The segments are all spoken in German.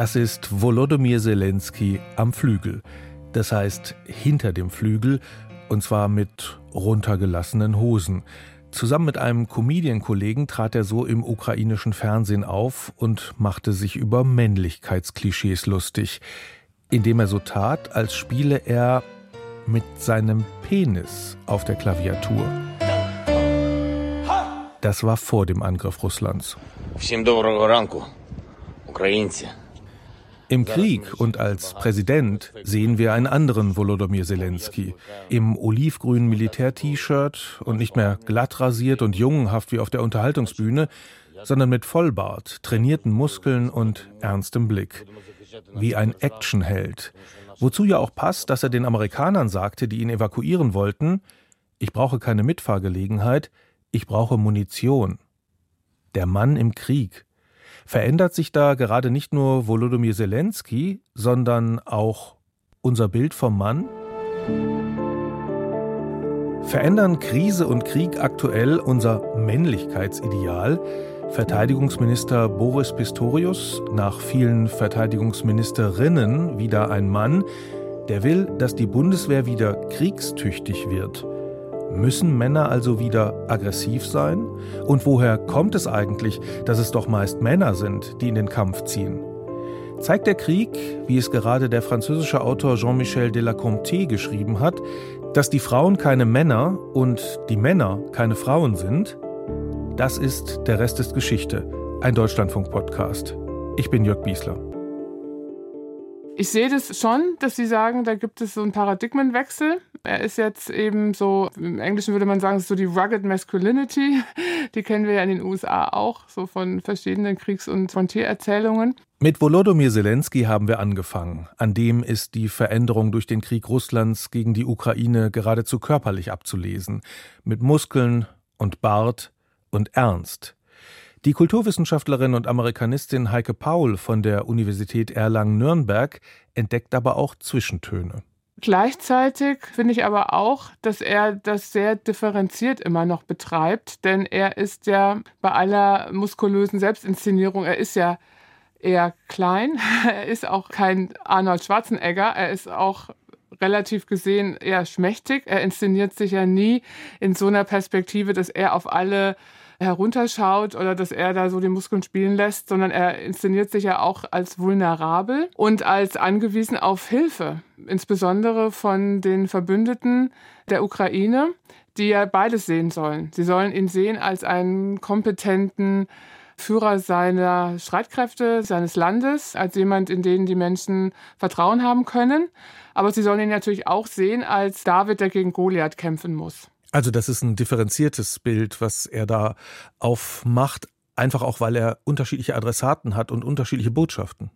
Das ist Volodymyr Zelensky am Flügel. Das heißt hinter dem Flügel und zwar mit runtergelassenen Hosen. Zusammen mit einem Comedian-Kollegen trat er so im ukrainischen Fernsehen auf und machte sich über Männlichkeitsklischees lustig, indem er so tat, als spiele er mit seinem Penis auf der Klaviatur. Das war vor dem Angriff Russlands. Всім доброго ранку, українці. Im Krieg und als Präsident sehen wir einen anderen Volodymyr Zelensky. Im olivgrünen Militär-T-Shirt und nicht mehr glatt rasiert und jungenhaft wie auf der Unterhaltungsbühne, sondern mit Vollbart, trainierten Muskeln und ernstem Blick. Wie ein Actionheld. Wozu ja auch passt, dass er den Amerikanern sagte, die ihn evakuieren wollten, ich brauche keine Mitfahrgelegenheit, ich brauche Munition. Der Mann im Krieg. Verändert sich da gerade nicht nur Volodymyr Zelensky, sondern auch unser Bild vom Mann? Verändern Krise und Krieg aktuell unser Männlichkeitsideal? Verteidigungsminister Boris Pistorius, nach vielen Verteidigungsministerinnen wieder ein Mann, der will, dass die Bundeswehr wieder kriegstüchtig wird. Müssen Männer also wieder aggressiv sein? Und woher kommt es eigentlich, dass es doch meist Männer sind, die in den Kampf ziehen? Zeigt der Krieg, wie es gerade der französische Autor Jean-Michel Delaconté geschrieben hat, dass die Frauen keine Männer und die Männer keine Frauen sind? Das ist Der Rest ist Geschichte, ein Deutschlandfunk-Podcast. Ich bin Jörg Biesler. Ich sehe das schon, dass Sie sagen, da gibt es so einen Paradigmenwechsel. Er ist jetzt eben so, im Englischen würde man sagen, so die Rugged Masculinity. Die kennen wir ja in den USA auch, so von verschiedenen Kriegs- und Frontiererzählungen. Mit Volodymyr Zelensky haben wir angefangen. An dem ist die Veränderung durch den Krieg Russlands gegen die Ukraine geradezu körperlich abzulesen. Mit Muskeln und Bart und Ernst. Die Kulturwissenschaftlerin und Amerikanistin Heike Paul von der Universität Erlangen-Nürnberg entdeckt aber auch Zwischentöne. Gleichzeitig finde ich aber auch, dass er das sehr differenziert immer noch betreibt, denn er ist ja bei aller muskulösen Selbstinszenierung, er ist ja eher klein, er ist auch kein Arnold Schwarzenegger, er ist auch relativ gesehen eher schmächtig, er inszeniert sich ja nie in so einer Perspektive, dass er auf alle herunterschaut oder dass er da so die Muskeln spielen lässt, sondern er inszeniert sich ja auch als vulnerabel und als angewiesen auf Hilfe, insbesondere von den Verbündeten der Ukraine, die ja beides sehen sollen. Sie sollen ihn sehen als einen kompetenten Führer seiner Streitkräfte, seines Landes, als jemand, in den die Menschen Vertrauen haben können. Aber sie sollen ihn natürlich auch sehen als David, der gegen Goliath kämpfen muss. Also das ist ein differenziertes Bild, was er da aufmacht, einfach auch weil er unterschiedliche Adressaten hat und unterschiedliche Botschaften.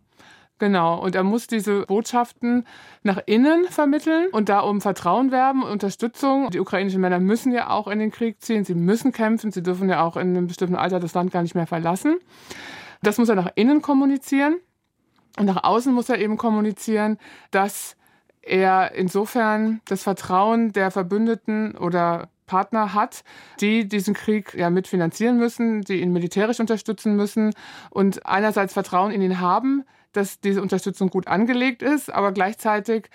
Genau, und er muss diese Botschaften nach innen vermitteln und da um Vertrauen werben, Unterstützung. Die ukrainischen Männer müssen ja auch in den Krieg ziehen, sie müssen kämpfen, sie dürfen ja auch in einem bestimmten Alter das Land gar nicht mehr verlassen. Das muss er nach innen kommunizieren und nach außen muss er eben kommunizieren, dass er insofern das Vertrauen der Verbündeten oder Partner hat, die diesen Krieg ja mitfinanzieren müssen, die ihn militärisch unterstützen müssen und einerseits Vertrauen in ihn haben, dass diese Unterstützung gut angelegt ist, aber gleichzeitig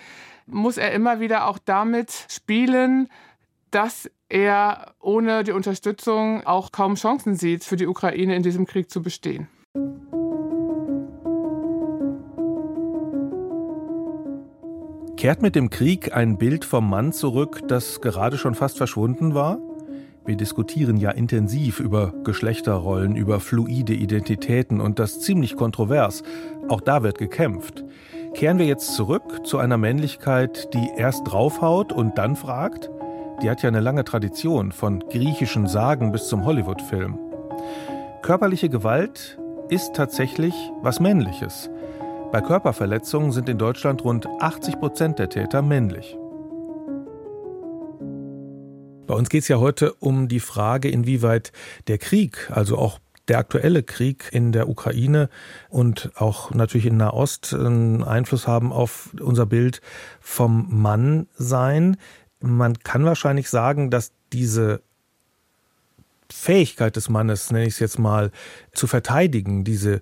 muss er immer wieder auch damit spielen, dass er ohne die Unterstützung auch kaum Chancen sieht, für die Ukraine in diesem Krieg zu bestehen. Kehrt mit dem Krieg ein Bild vom Mann zurück, das gerade schon fast verschwunden war? Wir diskutieren ja intensiv über Geschlechterrollen, über fluide Identitäten und das ziemlich kontrovers. Auch da wird gekämpft. Kehren wir jetzt zurück zu einer Männlichkeit, die erst draufhaut und dann fragt? Die hat ja eine lange Tradition, von griechischen Sagen bis zum Hollywood-Film. Körperliche Gewalt ist tatsächlich was Männliches. Bei Körperverletzungen sind in Deutschland rund 80 Prozent der Täter männlich. Bei uns geht es ja heute um die Frage, inwieweit der Krieg, also auch der aktuelle Krieg in der Ukraine und auch natürlich in Nahost einen Einfluss haben auf unser Bild vom Mann sein. Man kann wahrscheinlich sagen, dass diese Fähigkeit des Mannes, nenne ich es jetzt mal, zu verteidigen, diese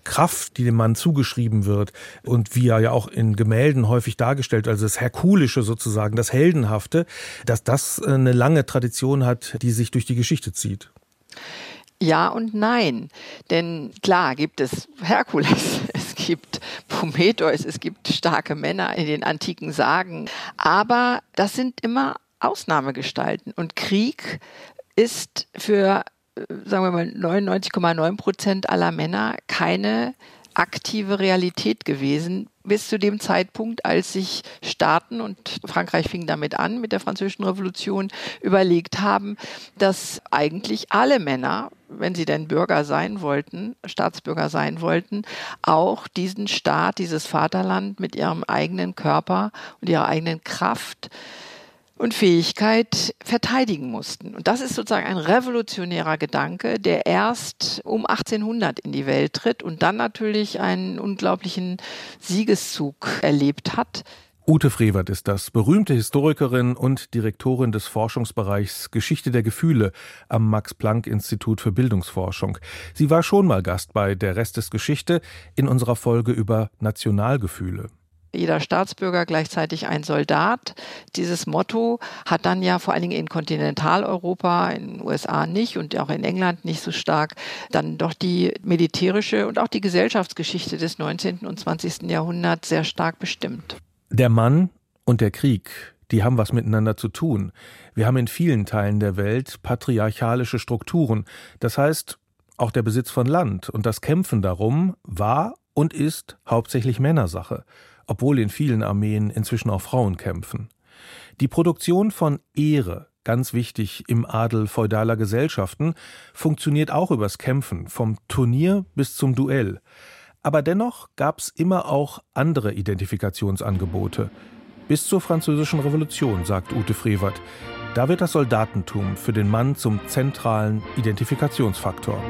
Kraft, die dem Mann zugeschrieben wird und wie er ja auch in Gemälden häufig dargestellt, also das Herkulische sozusagen, das Heldenhafte, dass das eine lange Tradition hat, die sich durch die Geschichte zieht. Ja und nein. Denn klar gibt es Herkules, es gibt Prometheus, es gibt starke Männer in den antiken Sagen. Aber das sind immer Ausnahmegestalten. Und Krieg ist für, äh, sagen wir mal, 99,9 Prozent aller Männer keine aktive Realität gewesen bis zu dem Zeitpunkt, als sich Staaten und Frankreich fing damit an mit der französischen Revolution überlegt haben, dass eigentlich alle Männer, wenn sie denn Bürger sein wollten, Staatsbürger sein wollten, auch diesen Staat, dieses Vaterland mit ihrem eigenen Körper und ihrer eigenen Kraft und Fähigkeit verteidigen mussten. Und das ist sozusagen ein revolutionärer Gedanke, der erst um 1800 in die Welt tritt und dann natürlich einen unglaublichen Siegeszug erlebt hat. Ute Frevert ist das, berühmte Historikerin und Direktorin des Forschungsbereichs Geschichte der Gefühle am Max-Planck-Institut für Bildungsforschung. Sie war schon mal Gast bei Der Rest ist Geschichte in unserer Folge über Nationalgefühle jeder Staatsbürger gleichzeitig ein Soldat. Dieses Motto hat dann ja vor allen Dingen in Kontinentaleuropa, in den USA nicht und auch in England nicht so stark, dann doch die militärische und auch die Gesellschaftsgeschichte des 19. und 20. Jahrhunderts sehr stark bestimmt. Der Mann und der Krieg, die haben was miteinander zu tun. Wir haben in vielen Teilen der Welt patriarchalische Strukturen. Das heißt, auch der Besitz von Land und das Kämpfen darum war und ist hauptsächlich Männersache obwohl in vielen Armeen inzwischen auch Frauen kämpfen. Die Produktion von Ehre, ganz wichtig im Adel feudaler Gesellschaften, funktioniert auch übers Kämpfen, vom Turnier bis zum Duell. Aber dennoch gab es immer auch andere Identifikationsangebote. Bis zur Französischen Revolution, sagt Ute Frevert. Da wird das Soldatentum für den Mann zum zentralen Identifikationsfaktor.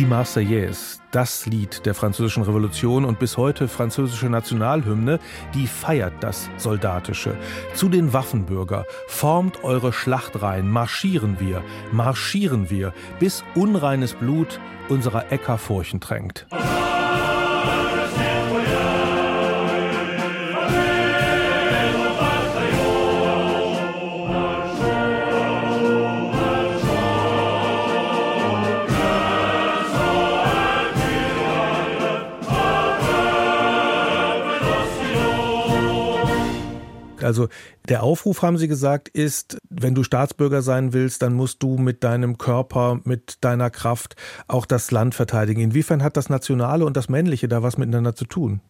Die Marseillaise, das Lied der französischen Revolution und bis heute französische Nationalhymne, die feiert das Soldatische. Zu den Waffenbürger, formt eure Schlachtreihen, marschieren wir, marschieren wir, bis unreines Blut unserer Äcker Furchen tränkt. Also der Aufruf, haben Sie gesagt, ist, wenn du Staatsbürger sein willst, dann musst du mit deinem Körper, mit deiner Kraft auch das Land verteidigen. Inwiefern hat das Nationale und das Männliche da was miteinander zu tun?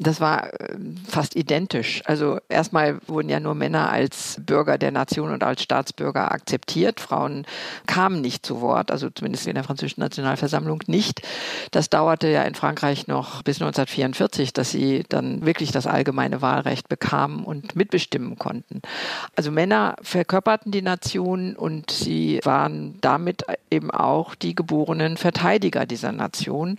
Das war äh, fast identisch. Also erstmal wurden ja nur Männer als Bürger der Nation und als Staatsbürger akzeptiert. Frauen kamen nicht zu Wort, also zumindest in der französischen Nationalversammlung nicht. Das dauerte ja in Frankreich noch bis 1944, dass sie dann wirklich das allgemeine Wahlrecht bekamen und mitbestimmen konnten. Also Männer verkörperten die Nation und sie waren damit eben auch die geborenen Verteidiger dieser Nation.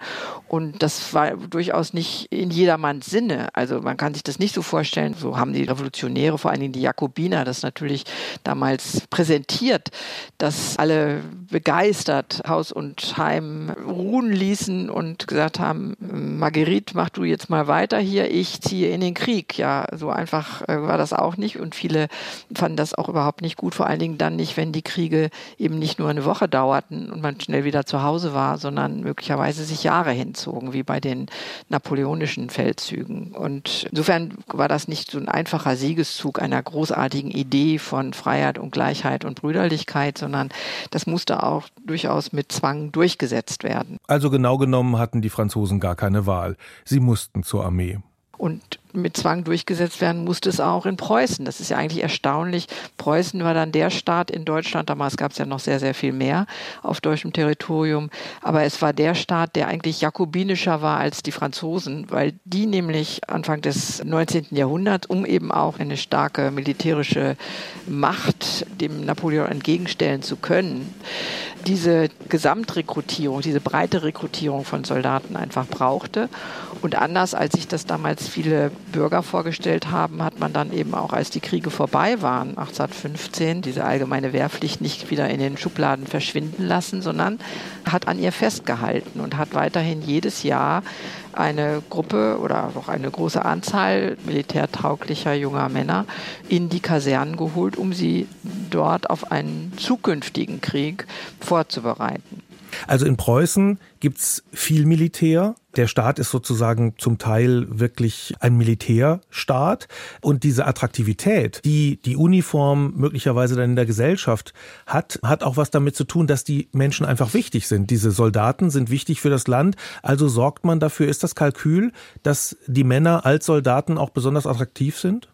Und das war durchaus nicht in jedermanns Sinne. Also man kann sich das nicht so vorstellen, so haben die Revolutionäre, vor allen Dingen die Jakobiner, das natürlich damals präsentiert, dass alle begeistert Haus und Heim ruhen ließen und gesagt haben, Marguerite, mach du jetzt mal weiter hier, ich ziehe in den Krieg. Ja, so einfach äh, war das auch nicht und viele fanden das auch überhaupt nicht gut, vor allen Dingen dann nicht, wenn die Kriege eben nicht nur eine Woche dauerten und man schnell wieder zu Hause war, sondern möglicherweise sich Jahre hinzogen, wie bei den napoleonischen Feldzügen. Feldzügen. Und insofern war das nicht so ein einfacher Siegeszug einer großartigen Idee von Freiheit und Gleichheit und Brüderlichkeit, sondern das musste auch durchaus mit Zwang durchgesetzt werden. Also genau genommen hatten die Franzosen gar keine Wahl. Sie mussten zur Armee. Und mit Zwang durchgesetzt werden musste es auch in Preußen. Das ist ja eigentlich erstaunlich. Preußen war dann der Staat in Deutschland, damals gab es ja noch sehr, sehr viel mehr auf deutschem Territorium, aber es war der Staat, der eigentlich jakobinischer war als die Franzosen, weil die nämlich Anfang des 19. Jahrhunderts, um eben auch eine starke militärische Macht dem Napoleon entgegenstellen zu können, diese Gesamtrekrutierung, diese breite Rekrutierung von Soldaten einfach brauchte. Und anders als sich das damals viele Bürger vorgestellt haben, hat man dann eben auch, als die Kriege vorbei waren, 1815, diese allgemeine Wehrpflicht nicht wieder in den Schubladen verschwinden lassen, sondern hat an ihr festgehalten und hat weiterhin jedes Jahr eine Gruppe oder auch eine große Anzahl militärtauglicher junger Männer in die Kasernen geholt, um sie dort auf einen zukünftigen Krieg vorzubereiten. Also in Preußen gibt's viel Militär. Der Staat ist sozusagen zum Teil wirklich ein Militärstaat. Und diese Attraktivität, die die Uniform möglicherweise dann in der Gesellschaft hat, hat auch was damit zu tun, dass die Menschen einfach wichtig sind. Diese Soldaten sind wichtig für das Land. Also sorgt man dafür, ist das Kalkül, dass die Männer als Soldaten auch besonders attraktiv sind?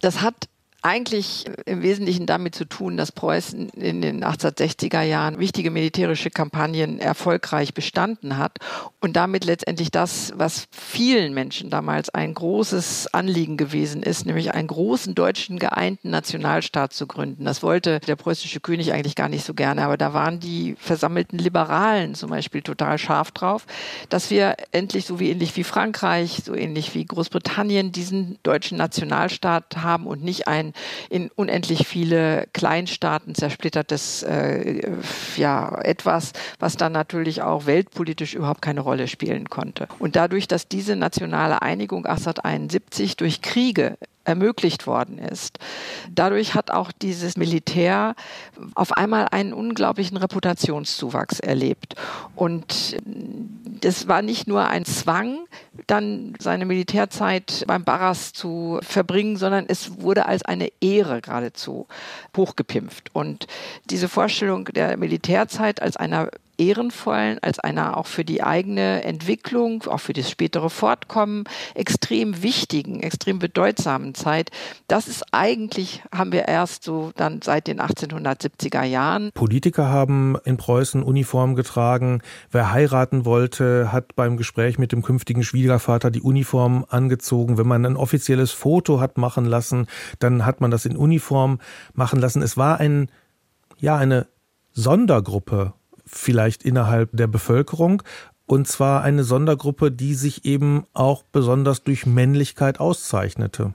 Das hat eigentlich im Wesentlichen damit zu tun, dass Preußen in den 1860er Jahren wichtige militärische Kampagnen erfolgreich bestanden hat und damit letztendlich das, was vielen Menschen damals ein großes Anliegen gewesen ist, nämlich einen großen deutschen geeinten Nationalstaat zu gründen. Das wollte der preußische König eigentlich gar nicht so gerne, aber da waren die versammelten Liberalen zum Beispiel total scharf drauf, dass wir endlich so wie ähnlich wie Frankreich, so ähnlich wie Großbritannien diesen deutschen Nationalstaat haben und nicht ein in unendlich viele Kleinstaaten zersplittertes äh, ja etwas, was dann natürlich auch weltpolitisch überhaupt keine Rolle spielen konnte. Und dadurch, dass diese nationale Einigung 1871 durch Kriege ermöglicht worden ist. Dadurch hat auch dieses Militär auf einmal einen unglaublichen Reputationszuwachs erlebt. Und das war nicht nur ein Zwang, dann seine Militärzeit beim Barras zu verbringen, sondern es wurde als eine Ehre geradezu hochgepimpft. Und diese Vorstellung der Militärzeit als einer ehrenvollen, als einer auch für die eigene Entwicklung, auch für das spätere Fortkommen extrem wichtigen, extrem bedeutsamen Zeit. Das ist eigentlich, haben wir erst so dann seit den 1870er Jahren. Politiker haben in Preußen Uniform getragen. Wer heiraten wollte, hat beim Gespräch mit dem künftigen Schwiegervater die Uniform angezogen. Wenn man ein offizielles Foto hat machen lassen, dann hat man das in Uniform machen lassen. Es war ein, ja, eine Sondergruppe vielleicht innerhalb der Bevölkerung. Und zwar eine Sondergruppe, die sich eben auch besonders durch Männlichkeit auszeichnete.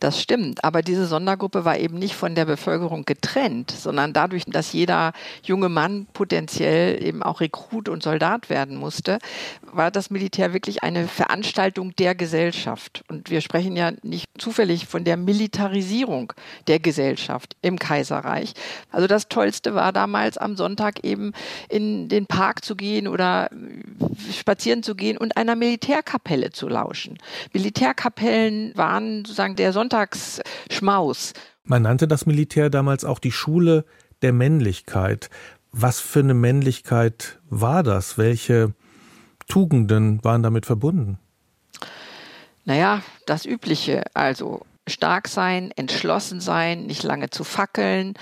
Das stimmt, aber diese Sondergruppe war eben nicht von der Bevölkerung getrennt, sondern dadurch, dass jeder junge Mann potenziell eben auch Rekrut und Soldat werden musste, war das Militär wirklich eine Veranstaltung der Gesellschaft. Und wir sprechen ja nicht zufällig von der Militarisierung der Gesellschaft im Kaiserreich. Also das Tollste war damals am Sonntag eben in den Park zu gehen oder spazieren zu gehen und einer Militärkapelle zu lauschen. Militärkapellen waren sozusagen der Sonntag Sonntagsschmaus. Man nannte das Militär damals auch die Schule der Männlichkeit. Was für eine Männlichkeit war das? Welche Tugenden waren damit verbunden? Naja, das Übliche, also stark sein, entschlossen sein, nicht lange zu fackeln,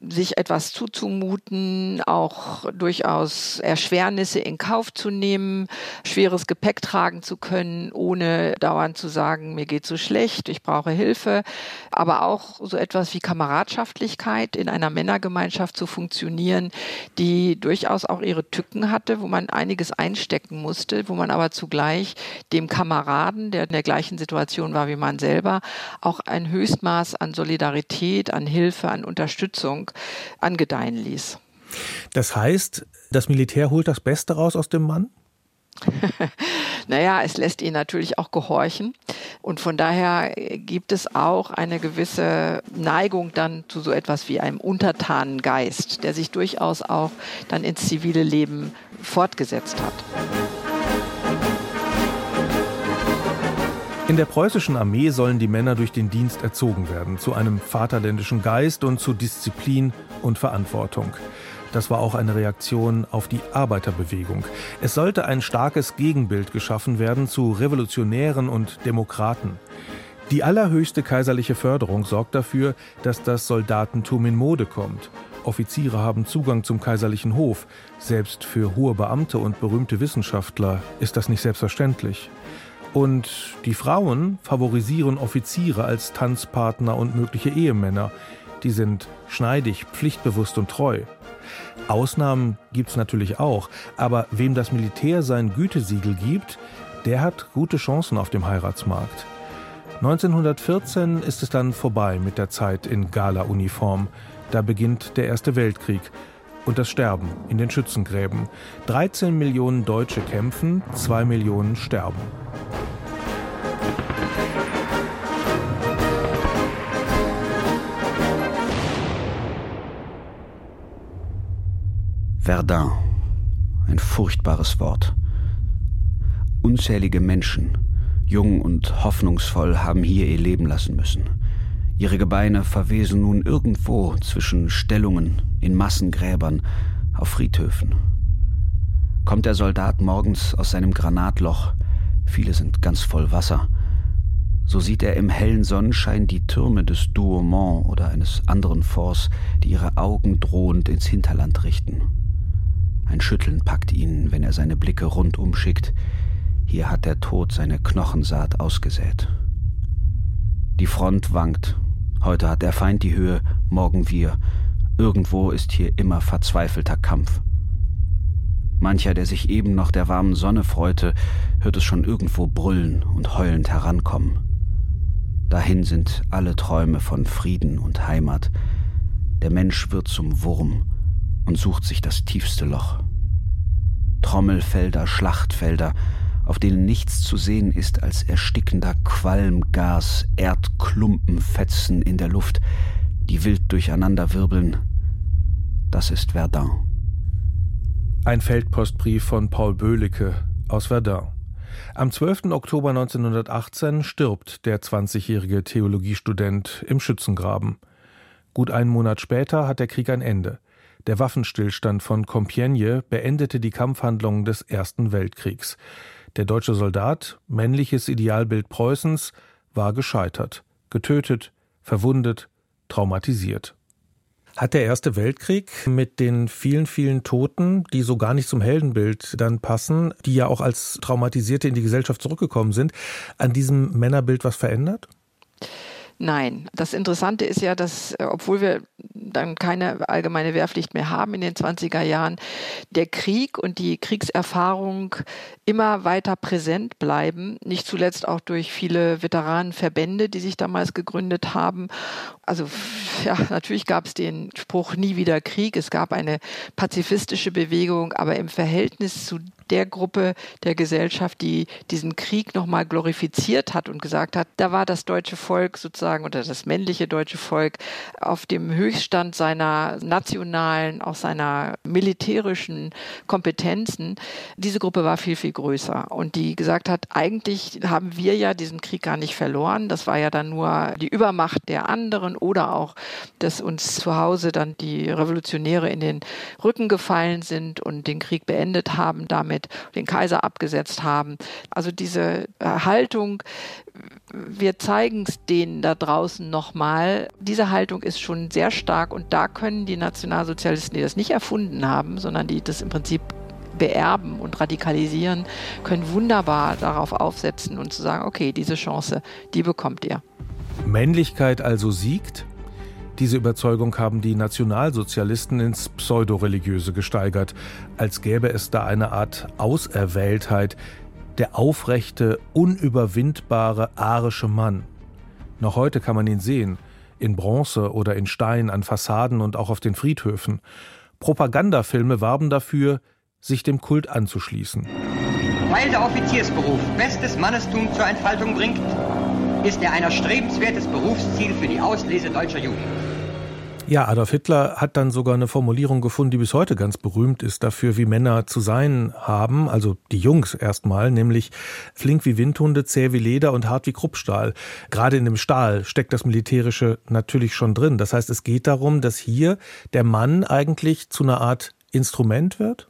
sich etwas zuzumuten, auch durchaus Erschwernisse in Kauf zu nehmen, schweres Gepäck tragen zu können, ohne dauernd zu sagen, mir geht so schlecht, ich brauche Hilfe, aber auch so etwas wie Kameradschaftlichkeit in einer Männergemeinschaft zu funktionieren, die durchaus auch ihre Tücken hatte, wo man einiges einstecken musste, wo man aber zugleich dem Kameraden, der in der gleichen Situation war wie man selber, auch ein Höchstmaß an Solidarität, an Hilfe, an Unterstützung angedeihen ließ. Das heißt, das Militär holt das Beste raus aus dem Mann? naja, es lässt ihn natürlich auch gehorchen. Und von daher gibt es auch eine gewisse Neigung dann zu so etwas wie einem untertanen Geist, der sich durchaus auch dann ins zivile Leben fortgesetzt hat. In der preußischen Armee sollen die Männer durch den Dienst erzogen werden, zu einem vaterländischen Geist und zu Disziplin und Verantwortung. Das war auch eine Reaktion auf die Arbeiterbewegung. Es sollte ein starkes Gegenbild geschaffen werden zu Revolutionären und Demokraten. Die allerhöchste kaiserliche Förderung sorgt dafür, dass das Soldatentum in Mode kommt. Offiziere haben Zugang zum kaiserlichen Hof. Selbst für hohe Beamte und berühmte Wissenschaftler ist das nicht selbstverständlich. Und die Frauen favorisieren Offiziere als Tanzpartner und mögliche Ehemänner. Die sind schneidig, pflichtbewusst und treu. Ausnahmen gibt's natürlich auch, aber wem das Militär sein Gütesiegel gibt, der hat gute Chancen auf dem Heiratsmarkt. 1914 ist es dann vorbei mit der Zeit in Gala-Uniform. Da beginnt der Erste Weltkrieg und das Sterben in den Schützengräben. 13 Millionen Deutsche kämpfen, 2 Millionen sterben. Verdun. Ein furchtbares Wort. Unzählige Menschen, jung und hoffnungsvoll, haben hier ihr Leben lassen müssen. Ihre Gebeine verwesen nun irgendwo zwischen Stellungen, in Massengräbern, auf Friedhöfen. Kommt der Soldat morgens aus seinem Granatloch, viele sind ganz voll Wasser, so sieht er im hellen Sonnenschein die Türme des Douaumont oder eines anderen Forts, die ihre Augen drohend ins Hinterland richten. Ein Schütteln packt ihn, wenn er seine Blicke rundum schickt. Hier hat der Tod seine Knochensaat ausgesät. Die Front wankt. Heute hat der Feind die Höhe, morgen wir. Irgendwo ist hier immer verzweifelter Kampf. Mancher, der sich eben noch der warmen Sonne freute, hört es schon irgendwo brüllen und heulend herankommen. Dahin sind alle Träume von Frieden und Heimat. Der Mensch wird zum Wurm und sucht sich das tiefste Loch. Trommelfelder, Schlachtfelder, auf denen nichts zu sehen ist als erstickender Qualm, Gas, Erdklumpenfetzen in der Luft, die wild durcheinander wirbeln. Das ist Verdun. Ein Feldpostbrief von Paul Böhlicke aus Verdun. Am 12. Oktober 1918 stirbt der 20-jährige Theologiestudent im Schützengraben. Gut einen Monat später hat der Krieg ein Ende. Der Waffenstillstand von Compiègne beendete die Kampfhandlungen des Ersten Weltkriegs. Der deutsche Soldat, männliches Idealbild Preußens, war gescheitert, getötet, verwundet, traumatisiert. Hat der Erste Weltkrieg mit den vielen, vielen Toten, die so gar nicht zum Heldenbild dann passen, die ja auch als Traumatisierte in die Gesellschaft zurückgekommen sind, an diesem Männerbild was verändert? Nein. Das Interessante ist ja, dass, äh, obwohl wir dann keine allgemeine Wehrpflicht mehr haben in den 20er Jahren, der Krieg und die Kriegserfahrung immer weiter präsent bleiben, nicht zuletzt auch durch viele Veteranenverbände, die sich damals gegründet haben. Also ja, natürlich gab es den Spruch nie wieder Krieg, es gab eine pazifistische Bewegung, aber im Verhältnis zu der Gruppe der Gesellschaft, die diesen Krieg nochmal glorifiziert hat und gesagt hat, da war das deutsche Volk sozusagen oder das männliche deutsche Volk auf dem Höchststand seiner nationalen, auch seiner militärischen Kompetenzen. Diese Gruppe war viel, viel größer und die gesagt hat, eigentlich haben wir ja diesen Krieg gar nicht verloren. Das war ja dann nur die Übermacht der anderen oder auch, dass uns zu Hause dann die Revolutionäre in den Rücken gefallen sind und den Krieg beendet haben damit damit den Kaiser abgesetzt haben. Also diese Haltung, wir zeigen es denen da draußen nochmal. Diese Haltung ist schon sehr stark und da können die Nationalsozialisten, die das nicht erfunden haben, sondern die das im Prinzip beerben und radikalisieren, können wunderbar darauf aufsetzen und zu sagen, okay, diese Chance, die bekommt ihr. Männlichkeit also siegt? Diese Überzeugung haben die Nationalsozialisten ins Pseudoreligiöse gesteigert, als gäbe es da eine Art Auserwähltheit, der aufrechte, unüberwindbare arische Mann. Noch heute kann man ihn sehen, in Bronze oder in Stein an Fassaden und auch auf den Friedhöfen. Propagandafilme warben dafür, sich dem Kult anzuschließen. Weil der Offiziersberuf bestes Mannestum zur Entfaltung bringt, ist er ein erstrebenswertes Berufsziel für die Auslese deutscher Jugend. Ja, Adolf Hitler hat dann sogar eine Formulierung gefunden, die bis heute ganz berühmt ist dafür, wie Männer zu sein haben, also die Jungs erstmal, nämlich flink wie Windhunde, zäh wie Leder und hart wie Kruppstahl. Gerade in dem Stahl steckt das Militärische natürlich schon drin. Das heißt, es geht darum, dass hier der Mann eigentlich zu einer Art Instrument wird?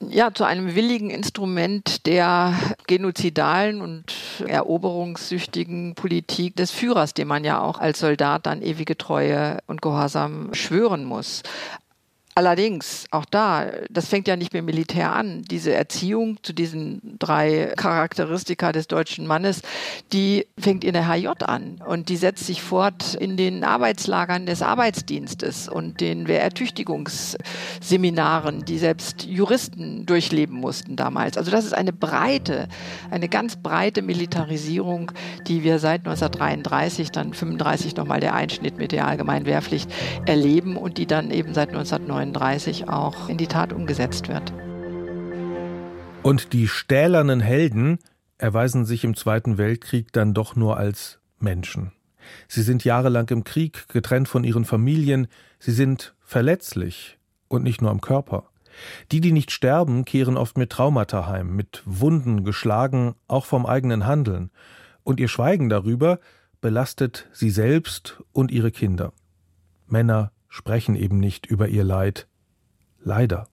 Ja, zu einem willigen Instrument der genozidalen und eroberungssüchtigen Politik des Führers, dem man ja auch als Soldat dann ewige Treue und Gehorsam schwören muss. Allerdings, auch da, das fängt ja nicht mit Militär an. Diese Erziehung zu diesen drei Charakteristika des deutschen Mannes, die fängt in der HJ an und die setzt sich fort in den Arbeitslagern des Arbeitsdienstes und den Wehrertüchtigungsseminaren, die selbst Juristen durchleben mussten damals. Also das ist eine breite, eine ganz breite Militarisierung, die wir seit 1933, dann 35 nochmal der Einschnitt mit der allgemeinen Wehrpflicht erleben und die dann eben seit 1939 1939 auch in die Tat umgesetzt wird. Und die stählernen Helden erweisen sich im Zweiten Weltkrieg dann doch nur als Menschen. Sie sind jahrelang im Krieg, getrennt von ihren Familien, sie sind verletzlich und nicht nur am Körper. Die, die nicht sterben, kehren oft mit Traumata heim, mit Wunden geschlagen, auch vom eigenen Handeln. Und ihr Schweigen darüber belastet sie selbst und ihre Kinder. Männer, sprechen eben nicht über ihr Leid. Leider.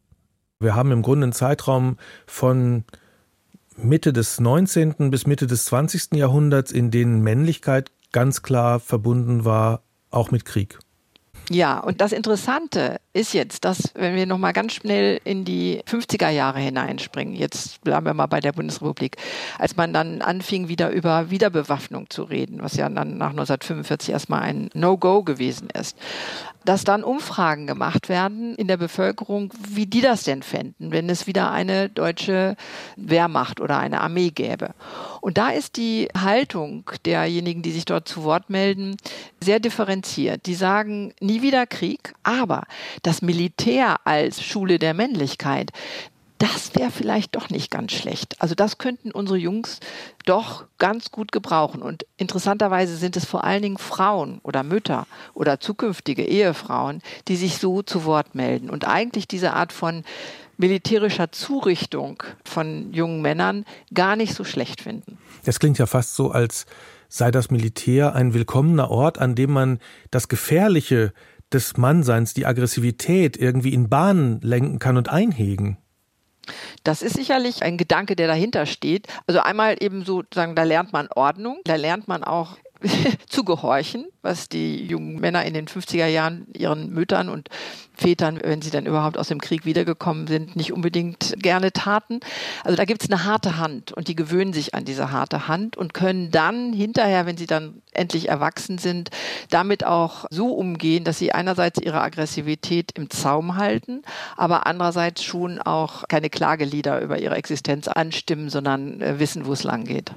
Wir haben im Grunde einen Zeitraum von Mitte des 19. bis Mitte des 20. Jahrhunderts, in denen Männlichkeit ganz klar verbunden war, auch mit Krieg. Ja, und das Interessante ist jetzt, dass wenn wir nochmal ganz schnell in die 50er Jahre hineinspringen, jetzt bleiben wir mal bei der Bundesrepublik, als man dann anfing, wieder über Wiederbewaffnung zu reden, was ja dann nach 1945 erstmal ein No-Go gewesen ist, dass dann Umfragen gemacht werden in der Bevölkerung, wie die das denn fänden, wenn es wieder eine deutsche Wehrmacht oder eine Armee gäbe. Und da ist die Haltung derjenigen, die sich dort zu Wort melden, sehr differenziert. Die sagen, nie wieder Krieg, aber das Militär als Schule der Männlichkeit, das wäre vielleicht doch nicht ganz schlecht. Also das könnten unsere Jungs doch ganz gut gebrauchen. Und interessanterweise sind es vor allen Dingen Frauen oder Mütter oder zukünftige Ehefrauen, die sich so zu Wort melden und eigentlich diese Art von militärischer Zurichtung von jungen Männern gar nicht so schlecht finden. Das klingt ja fast so, als sei das Militär ein willkommener Ort, an dem man das Gefährliche des Mannseins, die Aggressivität irgendwie in Bahnen lenken kann und einhegen. Das ist sicherlich ein Gedanke, der dahinter steht. Also einmal eben so sagen, da lernt man Ordnung, da lernt man auch zu gehorchen, was die jungen Männer in den 50er Jahren ihren Müttern und Vätern, wenn sie dann überhaupt aus dem Krieg wiedergekommen sind, nicht unbedingt gerne taten. Also da gibt es eine harte Hand und die gewöhnen sich an diese harte Hand und können dann hinterher, wenn sie dann endlich erwachsen sind, damit auch so umgehen, dass sie einerseits ihre Aggressivität im Zaum halten, aber andererseits schon auch keine Klagelieder über ihre Existenz anstimmen, sondern äh, wissen, wo es lang geht.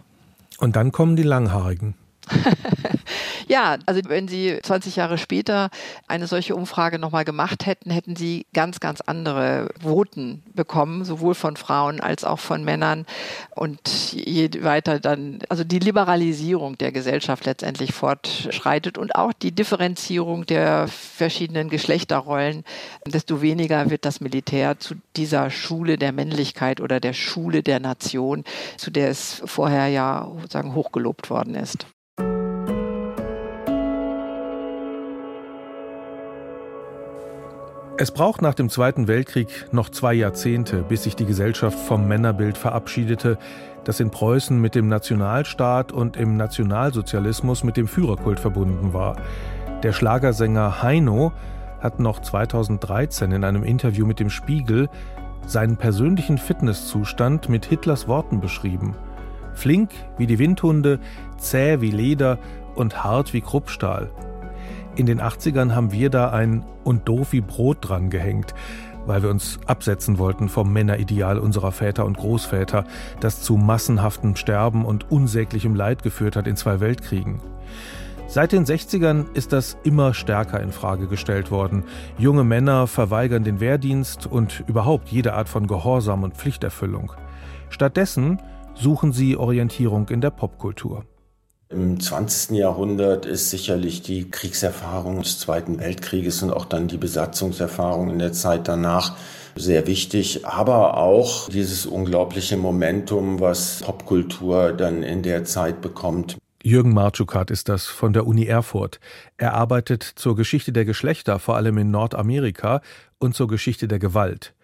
Und dann kommen die Langhaarigen. ja, also wenn Sie 20 Jahre später eine solche Umfrage nochmal gemacht hätten, hätten Sie ganz, ganz andere Voten bekommen, sowohl von Frauen als auch von Männern. Und je weiter dann, also die Liberalisierung der Gesellschaft letztendlich fortschreitet und auch die Differenzierung der verschiedenen Geschlechterrollen, desto weniger wird das Militär zu dieser Schule der Männlichkeit oder der Schule der Nation, zu der es vorher ja sozusagen hochgelobt worden ist. Es braucht nach dem Zweiten Weltkrieg noch zwei Jahrzehnte, bis sich die Gesellschaft vom Männerbild verabschiedete, das in Preußen mit dem Nationalstaat und im Nationalsozialismus mit dem Führerkult verbunden war. Der Schlagersänger Heino hat noch 2013 in einem Interview mit dem Spiegel seinen persönlichen Fitnesszustand mit Hitlers Worten beschrieben. Flink wie die Windhunde, zäh wie Leder und hart wie Kruppstahl. In den 80ern haben wir da ein und doof wie Brot dran gehängt, weil wir uns absetzen wollten vom Männerideal unserer Väter und Großväter, das zu massenhaftem Sterben und unsäglichem Leid geführt hat in zwei Weltkriegen. Seit den 60ern ist das immer stärker in Frage gestellt worden. Junge Männer verweigern den Wehrdienst und überhaupt jede Art von Gehorsam und Pflichterfüllung. Stattdessen suchen sie Orientierung in der Popkultur. Im 20. Jahrhundert ist sicherlich die Kriegserfahrung des Zweiten Weltkrieges und auch dann die Besatzungserfahrung in der Zeit danach sehr wichtig, aber auch dieses unglaubliche Momentum, was Popkultur dann in der Zeit bekommt. Jürgen Marczukart ist das von der Uni Erfurt. Er arbeitet zur Geschichte der Geschlechter, vor allem in Nordamerika, und zur Geschichte der Gewalt.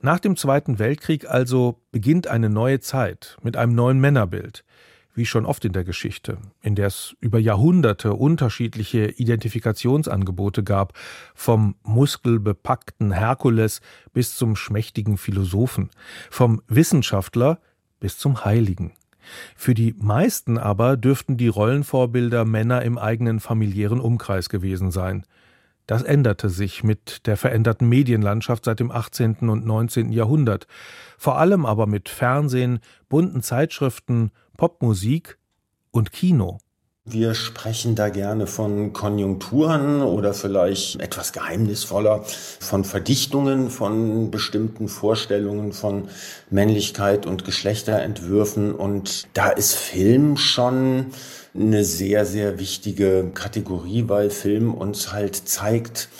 Nach dem Zweiten Weltkrieg also beginnt eine neue Zeit mit einem neuen Männerbild. Wie schon oft in der Geschichte, in der es über Jahrhunderte unterschiedliche Identifikationsangebote gab, vom muskelbepackten Herkules bis zum schmächtigen Philosophen, vom Wissenschaftler bis zum Heiligen. Für die meisten aber dürften die Rollenvorbilder Männer im eigenen familiären Umkreis gewesen sein. Das änderte sich mit der veränderten Medienlandschaft seit dem 18. und 19. Jahrhundert, vor allem aber mit Fernsehen, bunten Zeitschriften, Popmusik und Kino. Wir sprechen da gerne von Konjunkturen oder vielleicht etwas geheimnisvoller von Verdichtungen von bestimmten Vorstellungen von Männlichkeit und Geschlechterentwürfen. Und da ist Film schon eine sehr, sehr wichtige Kategorie, weil Film uns halt zeigt,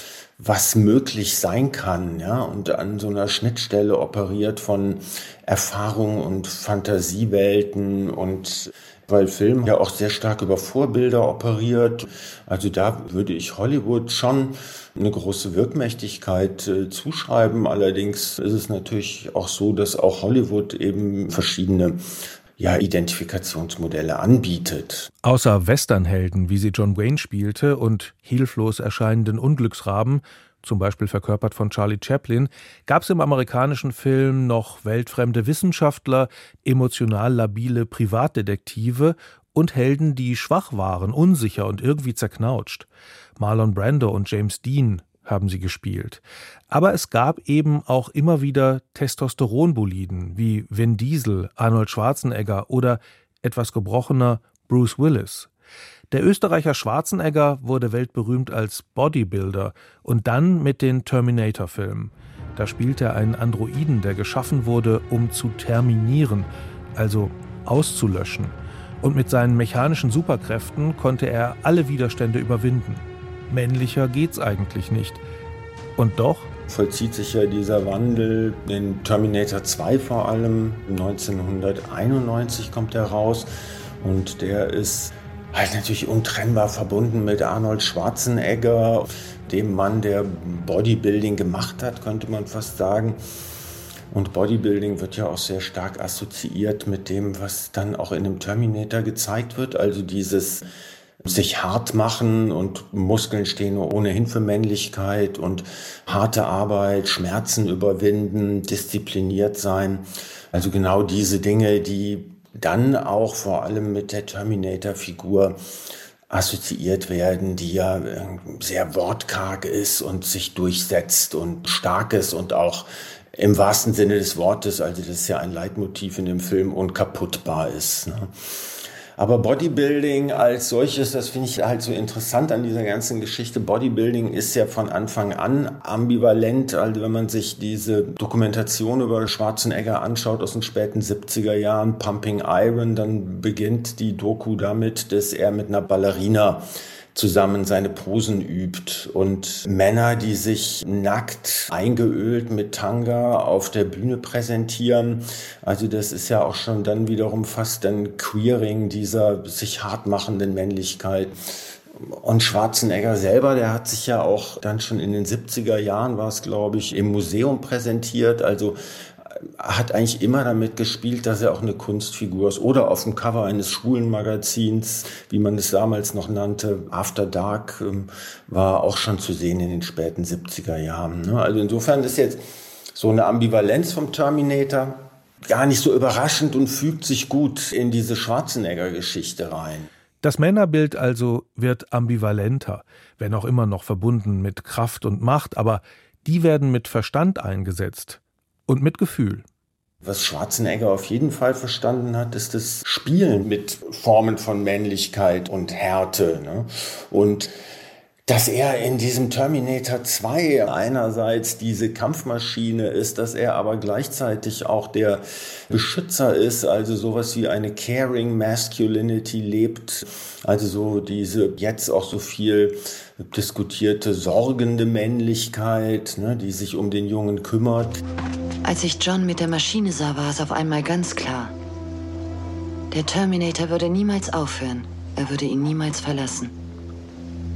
was möglich sein kann, ja, und an so einer Schnittstelle operiert von Erfahrung und Fantasiewelten und weil Film ja auch sehr stark über Vorbilder operiert. Also da würde ich Hollywood schon eine große Wirkmächtigkeit äh, zuschreiben. Allerdings ist es natürlich auch so, dass auch Hollywood eben verschiedene ja, Identifikationsmodelle anbietet. Außer Westernhelden, wie sie John Wayne spielte, und hilflos erscheinenden Unglücksraben, zum Beispiel verkörpert von Charlie Chaplin, gab es im amerikanischen Film noch weltfremde Wissenschaftler, emotional labile Privatdetektive und Helden, die schwach waren, unsicher und irgendwie zerknautscht. Marlon Brando und James Dean haben sie gespielt. Aber es gab eben auch immer wieder Testosteronboliden wie Vin Diesel, Arnold Schwarzenegger oder etwas gebrochener Bruce Willis. Der Österreicher Schwarzenegger wurde weltberühmt als Bodybuilder und dann mit den Terminator-Filmen. Da spielte er einen Androiden, der geschaffen wurde, um zu terminieren, also auszulöschen. Und mit seinen mechanischen Superkräften konnte er alle Widerstände überwinden. Männlicher geht's eigentlich nicht. Und doch vollzieht sich ja dieser Wandel in Terminator 2 vor allem. 1991 kommt er raus und der ist halt natürlich untrennbar verbunden mit Arnold Schwarzenegger, dem Mann, der Bodybuilding gemacht hat, könnte man fast sagen. Und Bodybuilding wird ja auch sehr stark assoziiert mit dem, was dann auch in dem Terminator gezeigt wird. Also dieses sich hart machen und Muskeln stehen ohnehin für Männlichkeit und harte Arbeit, Schmerzen überwinden, diszipliniert sein. Also genau diese Dinge, die dann auch vor allem mit der Terminator-Figur assoziiert werden, die ja äh, sehr wortkarg ist und sich durchsetzt und stark ist und auch im wahrsten Sinne des Wortes, also das ist ja ein Leitmotiv in dem Film, unkaputtbar ist. Ne? Aber Bodybuilding als solches, das finde ich halt so interessant an dieser ganzen Geschichte. Bodybuilding ist ja von Anfang an ambivalent. Also wenn man sich diese Dokumentation über Schwarzenegger anschaut aus den späten 70er Jahren, Pumping Iron, dann beginnt die Doku damit, dass er mit einer Ballerina zusammen seine Posen übt. Und Männer, die sich nackt eingeölt mit Tanga auf der Bühne präsentieren. Also das ist ja auch schon dann wiederum fast ein Queering dieser sich hart machenden Männlichkeit. Und Schwarzenegger selber, der hat sich ja auch dann schon in den 70er Jahren, war es glaube ich, im Museum präsentiert. Also hat eigentlich immer damit gespielt, dass er auch eine Kunstfigur ist. Oder auf dem Cover eines schwulen Magazins, wie man es damals noch nannte, After Dark, ähm, war auch schon zu sehen in den späten 70er Jahren. Ne? Also insofern ist jetzt so eine Ambivalenz vom Terminator gar nicht so überraschend und fügt sich gut in diese Schwarzenegger-Geschichte rein. Das Männerbild also wird ambivalenter, wenn auch immer noch verbunden mit Kraft und Macht, aber die werden mit Verstand eingesetzt und mit Gefühl. Was Schwarzenegger auf jeden Fall verstanden hat, ist das Spielen mit Formen von Männlichkeit und Härte. Ne? Und dass er in diesem Terminator 2 einerseits diese Kampfmaschine ist, dass er aber gleichzeitig auch der Beschützer ist, also sowas wie eine caring Masculinity lebt, also so diese jetzt auch so viel diskutierte sorgende Männlichkeit, ne, die sich um den Jungen kümmert. Als ich John mit der Maschine sah, war es auf einmal ganz klar. Der Terminator würde niemals aufhören. Er würde ihn niemals verlassen.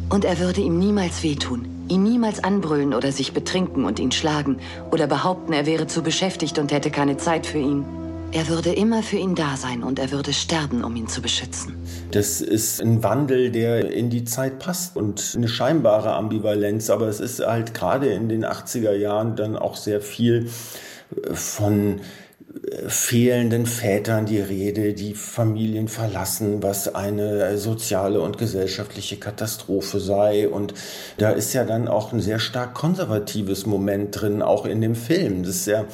Und er würde ihm niemals wehtun, ihn niemals anbrüllen oder sich betrinken und ihn schlagen oder behaupten, er wäre zu beschäftigt und hätte keine Zeit für ihn. Er würde immer für ihn da sein und er würde sterben, um ihn zu beschützen. Das ist ein Wandel, der in die Zeit passt und eine scheinbare Ambivalenz, aber es ist halt gerade in den 80er Jahren dann auch sehr viel von fehlenden Vätern die Rede, die Familien verlassen, was eine soziale und gesellschaftliche Katastrophe sei. Und da ist ja dann auch ein sehr stark konservatives Moment drin, auch in dem Film. Das ist ja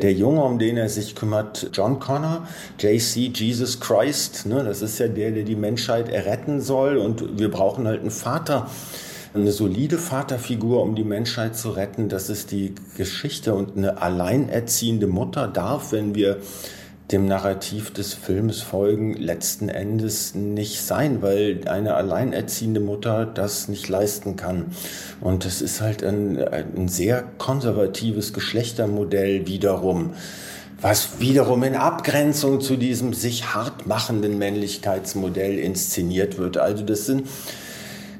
der Junge, um den er sich kümmert, John Connor, JC, Jesus Christ. Ne? Das ist ja der, der die Menschheit erretten soll. Und wir brauchen halt einen Vater, eine solide Vaterfigur, um die Menschheit zu retten. Das ist die Geschichte und eine alleinerziehende Mutter darf, wenn wir dem Narrativ des Filmes folgen, letzten Endes nicht sein, weil eine alleinerziehende Mutter das nicht leisten kann. Und es ist halt ein, ein sehr konservatives Geschlechtermodell wiederum was wiederum in Abgrenzung zu diesem sich hart machenden Männlichkeitsmodell inszeniert wird. Also das sind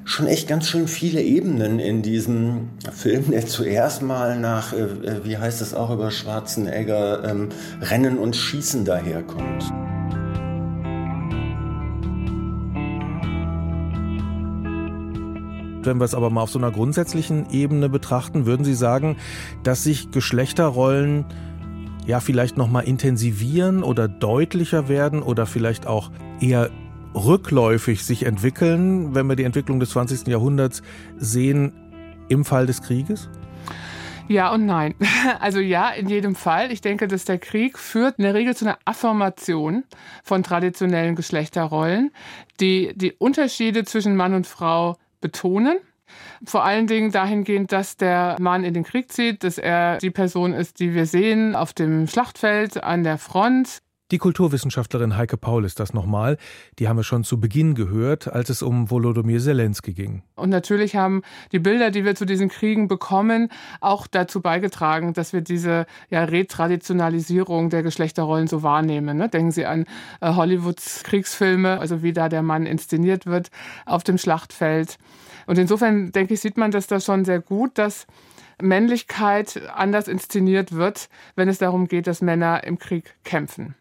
schon echt ganz schön viele Ebenen in diesem Film, der zuerst mal nach, äh, äh, wie heißt es auch über Schwarzenegger, ähm, Rennen und Schießen daherkommt. Wenn wir es aber mal auf so einer grundsätzlichen Ebene betrachten, würden Sie sagen, dass sich Geschlechterrollen ja vielleicht noch mal intensivieren oder deutlicher werden oder vielleicht auch eher rückläufig sich entwickeln, wenn wir die Entwicklung des 20. Jahrhunderts sehen, im Fall des Krieges? Ja und nein. Also ja, in jedem Fall. Ich denke, dass der Krieg führt in der Regel zu einer Affirmation von traditionellen Geschlechterrollen, die die Unterschiede zwischen Mann und Frau betonen. Vor allen Dingen dahingehend, dass der Mann in den Krieg zieht, dass er die Person ist, die wir sehen auf dem Schlachtfeld, an der Front, die Kulturwissenschaftlerin Heike Paul ist das nochmal. Die haben wir schon zu Beginn gehört, als es um Volodymyr Zelensky ging. Und natürlich haben die Bilder, die wir zu diesen Kriegen bekommen, auch dazu beigetragen, dass wir diese ja, Retraditionalisierung der Geschlechterrollen so wahrnehmen. Ne? Denken Sie an äh, Hollywoods Kriegsfilme, also wie da der Mann inszeniert wird auf dem Schlachtfeld. Und insofern, denke ich, sieht man das da schon sehr gut, dass Männlichkeit anders inszeniert wird, wenn es darum geht, dass Männer im Krieg kämpfen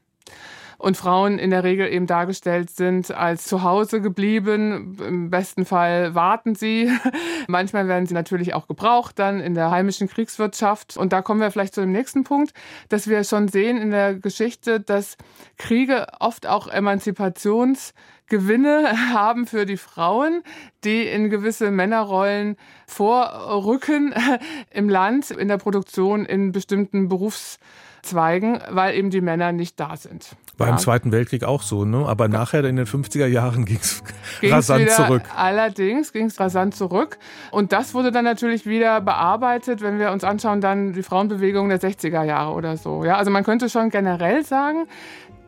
und Frauen in der Regel eben dargestellt sind als zu Hause geblieben. Im besten Fall warten sie. Manchmal werden sie natürlich auch gebraucht dann in der heimischen Kriegswirtschaft. Und da kommen wir vielleicht zu dem nächsten Punkt, dass wir schon sehen in der Geschichte, dass Kriege oft auch Emanzipationsgewinne haben für die Frauen, die in gewisse Männerrollen vorrücken im Land, in der Produktion, in bestimmten Berufs Zweigen, weil eben die Männer nicht da sind. War ja. im Zweiten Weltkrieg auch so, ne? aber nachher in den 50er Jahren ging es rasant wieder, zurück. Allerdings ging es rasant zurück. Und das wurde dann natürlich wieder bearbeitet, wenn wir uns anschauen, dann die Frauenbewegung der 60er Jahre oder so. Ja? Also man könnte schon generell sagen,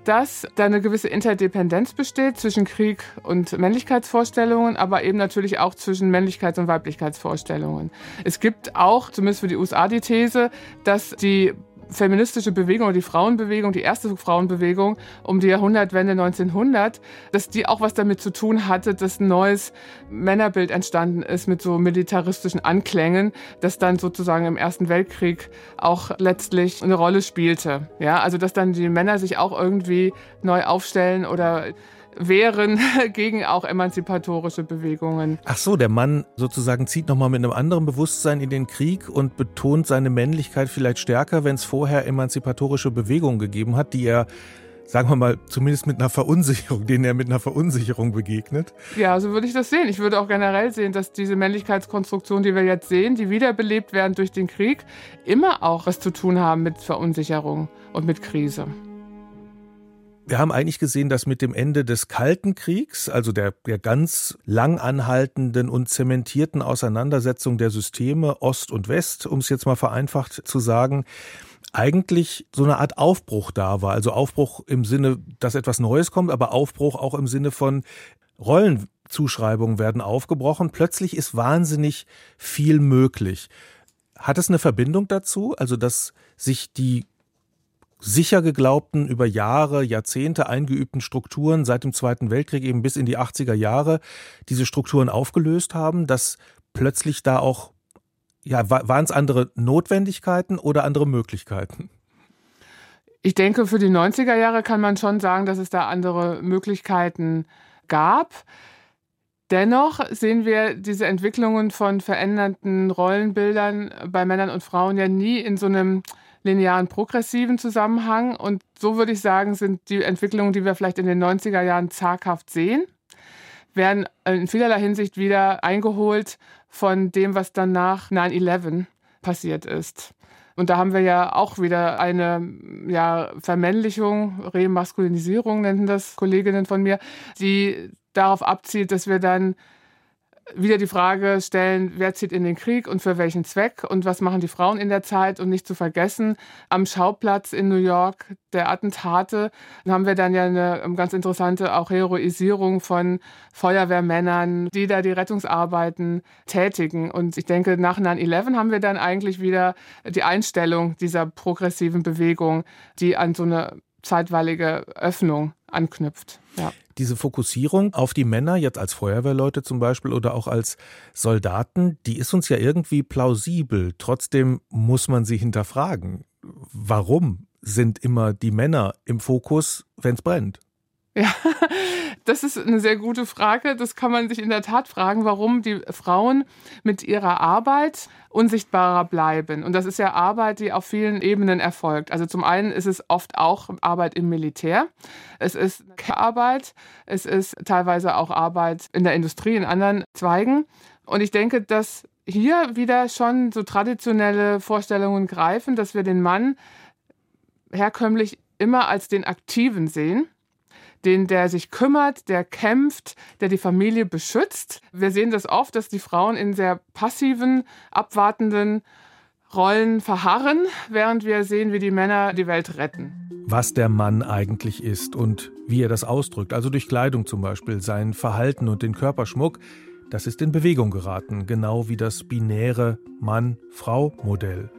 dass da eine gewisse Interdependenz besteht zwischen Krieg und Männlichkeitsvorstellungen, aber eben natürlich auch zwischen Männlichkeits- und Weiblichkeitsvorstellungen. Es gibt auch, zumindest für die USA, die These, dass die feministische Bewegung oder die Frauenbewegung, die erste Frauenbewegung um die Jahrhundertwende 1900, dass die auch was damit zu tun hatte, dass ein neues Männerbild entstanden ist mit so militaristischen Anklängen, das dann sozusagen im Ersten Weltkrieg auch letztlich eine Rolle spielte. Ja, also dass dann die Männer sich auch irgendwie neu aufstellen oder wehren gegen auch emanzipatorische Bewegungen. Ach so, der Mann sozusagen zieht nochmal mit einem anderen Bewusstsein in den Krieg und betont seine Männlichkeit vielleicht stärker, wenn es vorher emanzipatorische Bewegungen gegeben hat, die er sagen wir mal, zumindest mit einer Verunsicherung, denen er mit einer Verunsicherung begegnet. Ja, so würde ich das sehen. Ich würde auch generell sehen, dass diese Männlichkeitskonstruktionen, die wir jetzt sehen, die wiederbelebt werden durch den Krieg, immer auch was zu tun haben mit Verunsicherung und mit Krise. Wir haben eigentlich gesehen, dass mit dem Ende des Kalten Kriegs, also der, der ganz lang anhaltenden und zementierten Auseinandersetzung der Systeme Ost und West, um es jetzt mal vereinfacht zu sagen, eigentlich so eine Art Aufbruch da war. Also Aufbruch im Sinne, dass etwas Neues kommt, aber Aufbruch auch im Sinne von Rollenzuschreibungen werden aufgebrochen. Plötzlich ist wahnsinnig viel möglich. Hat es eine Verbindung dazu? Also, dass sich die sicher geglaubten, über Jahre, Jahrzehnte eingeübten Strukturen seit dem Zweiten Weltkrieg eben bis in die 80er Jahre diese Strukturen aufgelöst haben, dass plötzlich da auch, ja, waren es andere Notwendigkeiten oder andere Möglichkeiten? Ich denke, für die 90er Jahre kann man schon sagen, dass es da andere Möglichkeiten gab. Dennoch sehen wir diese Entwicklungen von verändernden Rollenbildern bei Männern und Frauen ja nie in so einem linearen progressiven Zusammenhang. Und so würde ich sagen, sind die Entwicklungen, die wir vielleicht in den 90er Jahren zaghaft sehen, werden in vielerlei Hinsicht wieder eingeholt von dem, was dann nach 9-11 passiert ist. Und da haben wir ja auch wieder eine ja, Vermännlichung, Remaskulinisierung nennen das Kolleginnen von mir, die darauf abzielt, dass wir dann wieder die Frage stellen, wer zieht in den Krieg und für welchen Zweck und was machen die Frauen in der Zeit und nicht zu vergessen, am Schauplatz in New York der Attentate haben wir dann ja eine ganz interessante auch Heroisierung von Feuerwehrmännern, die da die Rettungsarbeiten tätigen. Und ich denke, nach 9-11 haben wir dann eigentlich wieder die Einstellung dieser progressiven Bewegung, die an so eine zeitweilige Öffnung anknüpft. Ja diese Fokussierung auf die Männer, jetzt als Feuerwehrleute zum Beispiel oder auch als Soldaten, die ist uns ja irgendwie plausibel. Trotzdem muss man sie hinterfragen. Warum sind immer die Männer im Fokus, wenn es brennt? Ja, das ist eine sehr gute Frage. Das kann man sich in der Tat fragen, warum die Frauen mit ihrer Arbeit unsichtbarer bleiben. Und das ist ja Arbeit, die auf vielen Ebenen erfolgt. Also zum einen ist es oft auch Arbeit im Militär. Es ist Arbeit. Es ist teilweise auch Arbeit in der Industrie, in anderen Zweigen. Und ich denke, dass hier wieder schon so traditionelle Vorstellungen greifen, dass wir den Mann herkömmlich immer als den Aktiven sehen den der sich kümmert, der kämpft, der die Familie beschützt. Wir sehen das oft, dass die Frauen in sehr passiven, abwartenden Rollen verharren, während wir sehen, wie die Männer die Welt retten. Was der Mann eigentlich ist und wie er das ausdrückt, also durch Kleidung zum Beispiel, sein Verhalten und den Körperschmuck, das ist in Bewegung geraten, genau wie das binäre Mann-Frau-Modell.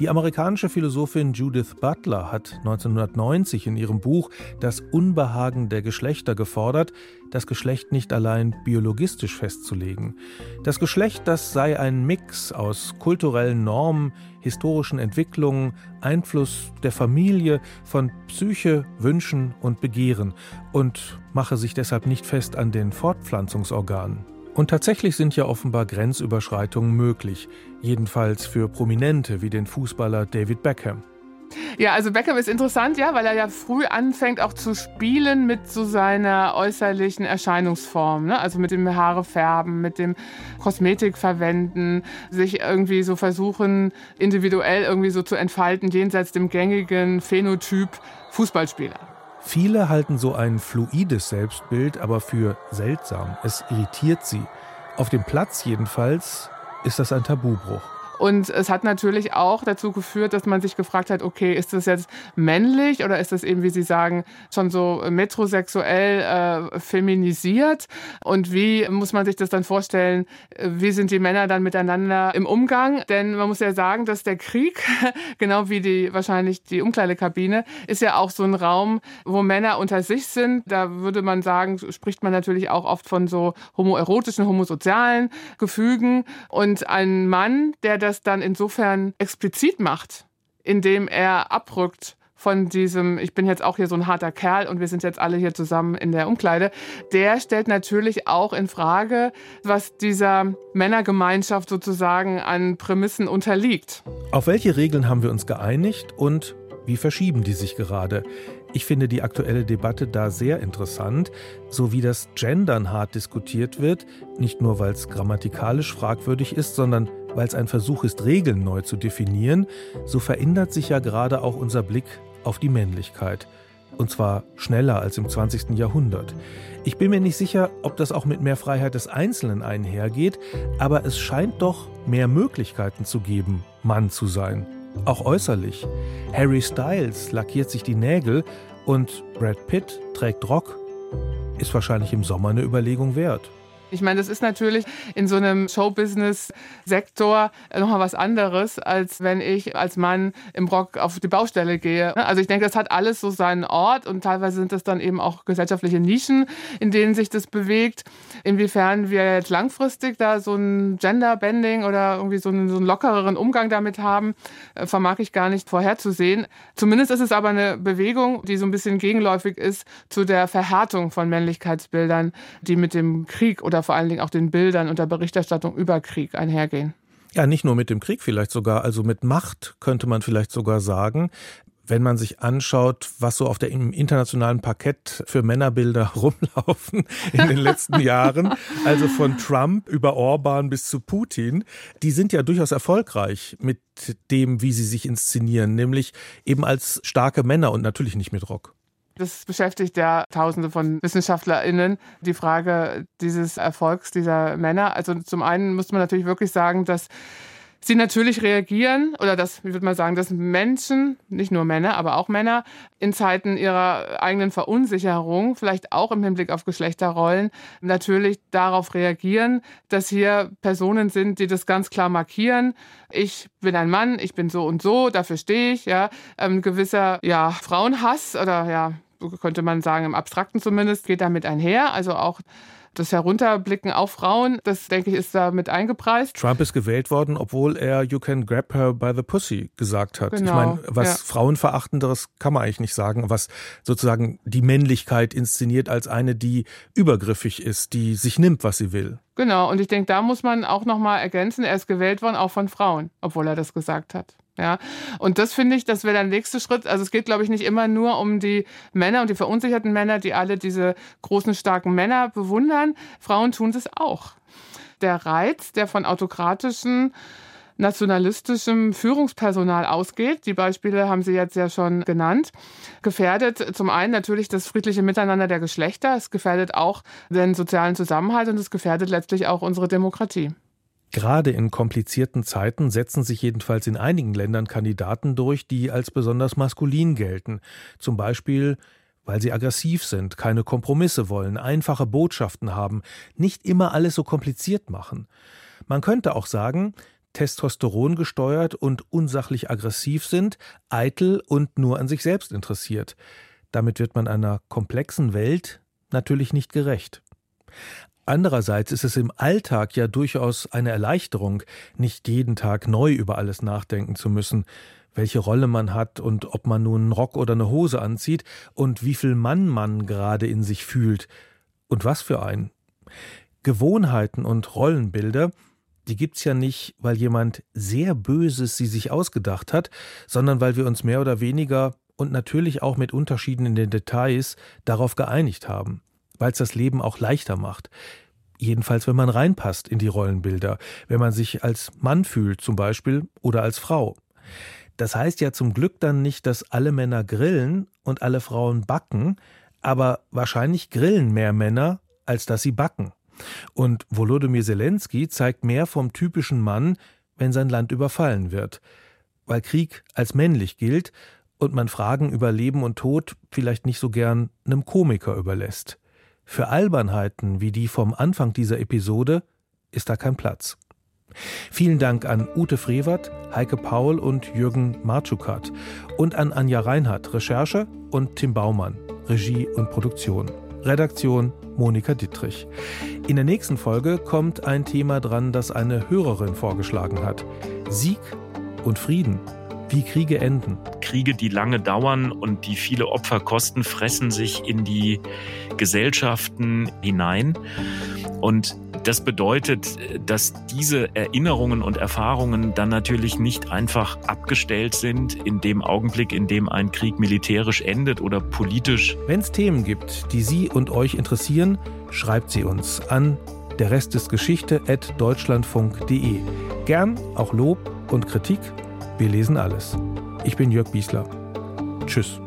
Die amerikanische Philosophin Judith Butler hat 1990 in ihrem Buch Das Unbehagen der Geschlechter gefordert, das Geschlecht nicht allein biologistisch festzulegen. Das Geschlecht, das sei ein Mix aus kulturellen Normen, historischen Entwicklungen, Einfluss der Familie, von Psyche, Wünschen und Begehren und mache sich deshalb nicht fest an den Fortpflanzungsorganen. Und tatsächlich sind ja offenbar Grenzüberschreitungen möglich, jedenfalls für Prominente wie den Fußballer David Beckham. Ja, also Beckham ist interessant, ja, weil er ja früh anfängt auch zu spielen mit so seiner äußerlichen Erscheinungsform, ne? also mit dem Haare färben, mit dem Kosmetik verwenden, sich irgendwie so versuchen, individuell irgendwie so zu entfalten, jenseits dem gängigen Phänotyp Fußballspieler. Viele halten so ein fluides Selbstbild aber für seltsam. Es irritiert sie. Auf dem Platz jedenfalls ist das ein Tabubruch. Und es hat natürlich auch dazu geführt, dass man sich gefragt hat, okay, ist das jetzt männlich oder ist das eben, wie Sie sagen, schon so metrosexuell äh, feminisiert? Und wie muss man sich das dann vorstellen? Wie sind die Männer dann miteinander im Umgang? Denn man muss ja sagen, dass der Krieg, genau wie die wahrscheinlich die Umkleidekabine, ist ja auch so ein Raum, wo Männer unter sich sind. Da würde man sagen, spricht man natürlich auch oft von so homoerotischen, homosozialen Gefügen. Und ein Mann, der das das dann insofern explizit macht, indem er abrückt von diesem, ich bin jetzt auch hier so ein harter Kerl und wir sind jetzt alle hier zusammen in der Umkleide, der stellt natürlich auch in Frage, was dieser Männergemeinschaft sozusagen an Prämissen unterliegt. Auf welche Regeln haben wir uns geeinigt und wie verschieben die sich gerade? Ich finde die aktuelle Debatte da sehr interessant, so wie das Gendern hart diskutiert wird, nicht nur weil es grammatikalisch fragwürdig ist, sondern weil es ein Versuch ist, Regeln neu zu definieren, so verändert sich ja gerade auch unser Blick auf die Männlichkeit. Und zwar schneller als im 20. Jahrhundert. Ich bin mir nicht sicher, ob das auch mit mehr Freiheit des Einzelnen einhergeht, aber es scheint doch mehr Möglichkeiten zu geben, Mann zu sein. Auch äußerlich. Harry Styles lackiert sich die Nägel und Brad Pitt trägt Rock. Ist wahrscheinlich im Sommer eine Überlegung wert. Ich meine, das ist natürlich in so einem Showbusiness-Sektor nochmal was anderes, als wenn ich als Mann im Rock auf die Baustelle gehe. Also ich denke, das hat alles so seinen Ort und teilweise sind das dann eben auch gesellschaftliche Nischen, in denen sich das bewegt. Inwiefern wir jetzt langfristig da so ein Gender-Bending oder irgendwie so einen, so einen lockereren Umgang damit haben, äh, vermag ich gar nicht vorherzusehen. Zumindest ist es aber eine Bewegung, die so ein bisschen gegenläufig ist zu der Verhärtung von Männlichkeitsbildern, die mit dem Krieg oder vor allen Dingen auch den Bildern und der Berichterstattung über Krieg einhergehen. Ja, nicht nur mit dem Krieg vielleicht sogar, also mit Macht könnte man vielleicht sogar sagen. Wenn man sich anschaut, was so auf dem internationalen Parkett für Männerbilder rumlaufen in den letzten Jahren, also von Trump über Orban bis zu Putin, die sind ja durchaus erfolgreich mit dem, wie sie sich inszenieren, nämlich eben als starke Männer und natürlich nicht mit Rock. Das beschäftigt ja Tausende von WissenschaftlerInnen, die Frage dieses Erfolgs dieser Männer. Also zum einen muss man natürlich wirklich sagen, dass sie natürlich reagieren oder dass, wie würde man sagen, dass Menschen, nicht nur Männer, aber auch Männer in Zeiten ihrer eigenen Verunsicherung, vielleicht auch im Hinblick auf Geschlechterrollen, natürlich darauf reagieren, dass hier Personen sind, die das ganz klar markieren. Ich bin ein Mann, ich bin so und so, dafür stehe ich, ja. Ein ähm, gewisser, ja, Frauenhass oder ja, könnte man sagen, im Abstrakten zumindest, geht damit einher. Also auch das Herunterblicken auf Frauen, das denke ich, ist da mit eingepreist. Trump ist gewählt worden, obwohl er You can grab her by the pussy gesagt hat. Genau, ich meine, was ja. Frauenverachtenderes kann man eigentlich nicht sagen, was sozusagen die Männlichkeit inszeniert als eine, die übergriffig ist, die sich nimmt, was sie will. Genau, und ich denke, da muss man auch nochmal ergänzen, er ist gewählt worden, auch von Frauen, obwohl er das gesagt hat. Ja, und das finde ich, das wäre der nächste Schritt. Also es geht, glaube ich, nicht immer nur um die Männer und die verunsicherten Männer, die alle diese großen, starken Männer bewundern. Frauen tun das auch. Der Reiz, der von autokratischen nationalistischem Führungspersonal ausgeht. Die Beispiele haben Sie jetzt ja schon genannt. Gefährdet zum einen natürlich das friedliche Miteinander der Geschlechter. Es gefährdet auch den sozialen Zusammenhalt und es gefährdet letztlich auch unsere Demokratie. Gerade in komplizierten Zeiten setzen sich jedenfalls in einigen Ländern Kandidaten durch, die als besonders maskulin gelten. Zum Beispiel weil sie aggressiv sind, keine Kompromisse wollen, einfache Botschaften haben, nicht immer alles so kompliziert machen. Man könnte auch sagen, Testosteron gesteuert und unsachlich aggressiv sind, eitel und nur an sich selbst interessiert. Damit wird man einer komplexen Welt natürlich nicht gerecht. Andererseits ist es im Alltag ja durchaus eine Erleichterung, nicht jeden Tag neu über alles nachdenken zu müssen, welche Rolle man hat und ob man nun einen Rock oder eine Hose anzieht und wie viel Mann man gerade in sich fühlt und was für einen. Gewohnheiten und Rollenbilder, die gibt's ja nicht, weil jemand sehr Böses sie sich ausgedacht hat, sondern weil wir uns mehr oder weniger und natürlich auch mit Unterschieden in den Details darauf geeinigt haben weil es das Leben auch leichter macht. Jedenfalls, wenn man reinpasst in die Rollenbilder, wenn man sich als Mann fühlt zum Beispiel oder als Frau. Das heißt ja zum Glück dann nicht, dass alle Männer grillen und alle Frauen backen, aber wahrscheinlich grillen mehr Männer, als dass sie backen. Und Volodymyr Zelensky zeigt mehr vom typischen Mann, wenn sein Land überfallen wird. Weil Krieg als männlich gilt und man Fragen über Leben und Tod vielleicht nicht so gern einem Komiker überlässt. Für Albernheiten wie die vom Anfang dieser Episode ist da kein Platz. Vielen Dank an Ute Frevert, Heike Paul und Jürgen Martschukat und an Anja Reinhardt, Recherche und Tim Baumann, Regie und Produktion. Redaktion Monika Dittrich. In der nächsten Folge kommt ein Thema dran, das eine Hörerin vorgeschlagen hat. Sieg und Frieden wie Kriege enden. Kriege, die lange dauern und die viele Opfer kosten, fressen sich in die Gesellschaften hinein. Und das bedeutet, dass diese Erinnerungen und Erfahrungen dann natürlich nicht einfach abgestellt sind in dem Augenblick, in dem ein Krieg militärisch endet oder politisch. Wenn es Themen gibt, die Sie und euch interessieren, schreibt sie uns an der Rest ist Geschichte at deutschlandfunk.de. Gern auch Lob und Kritik wir lesen alles. Ich bin Jörg Biesler. Tschüss.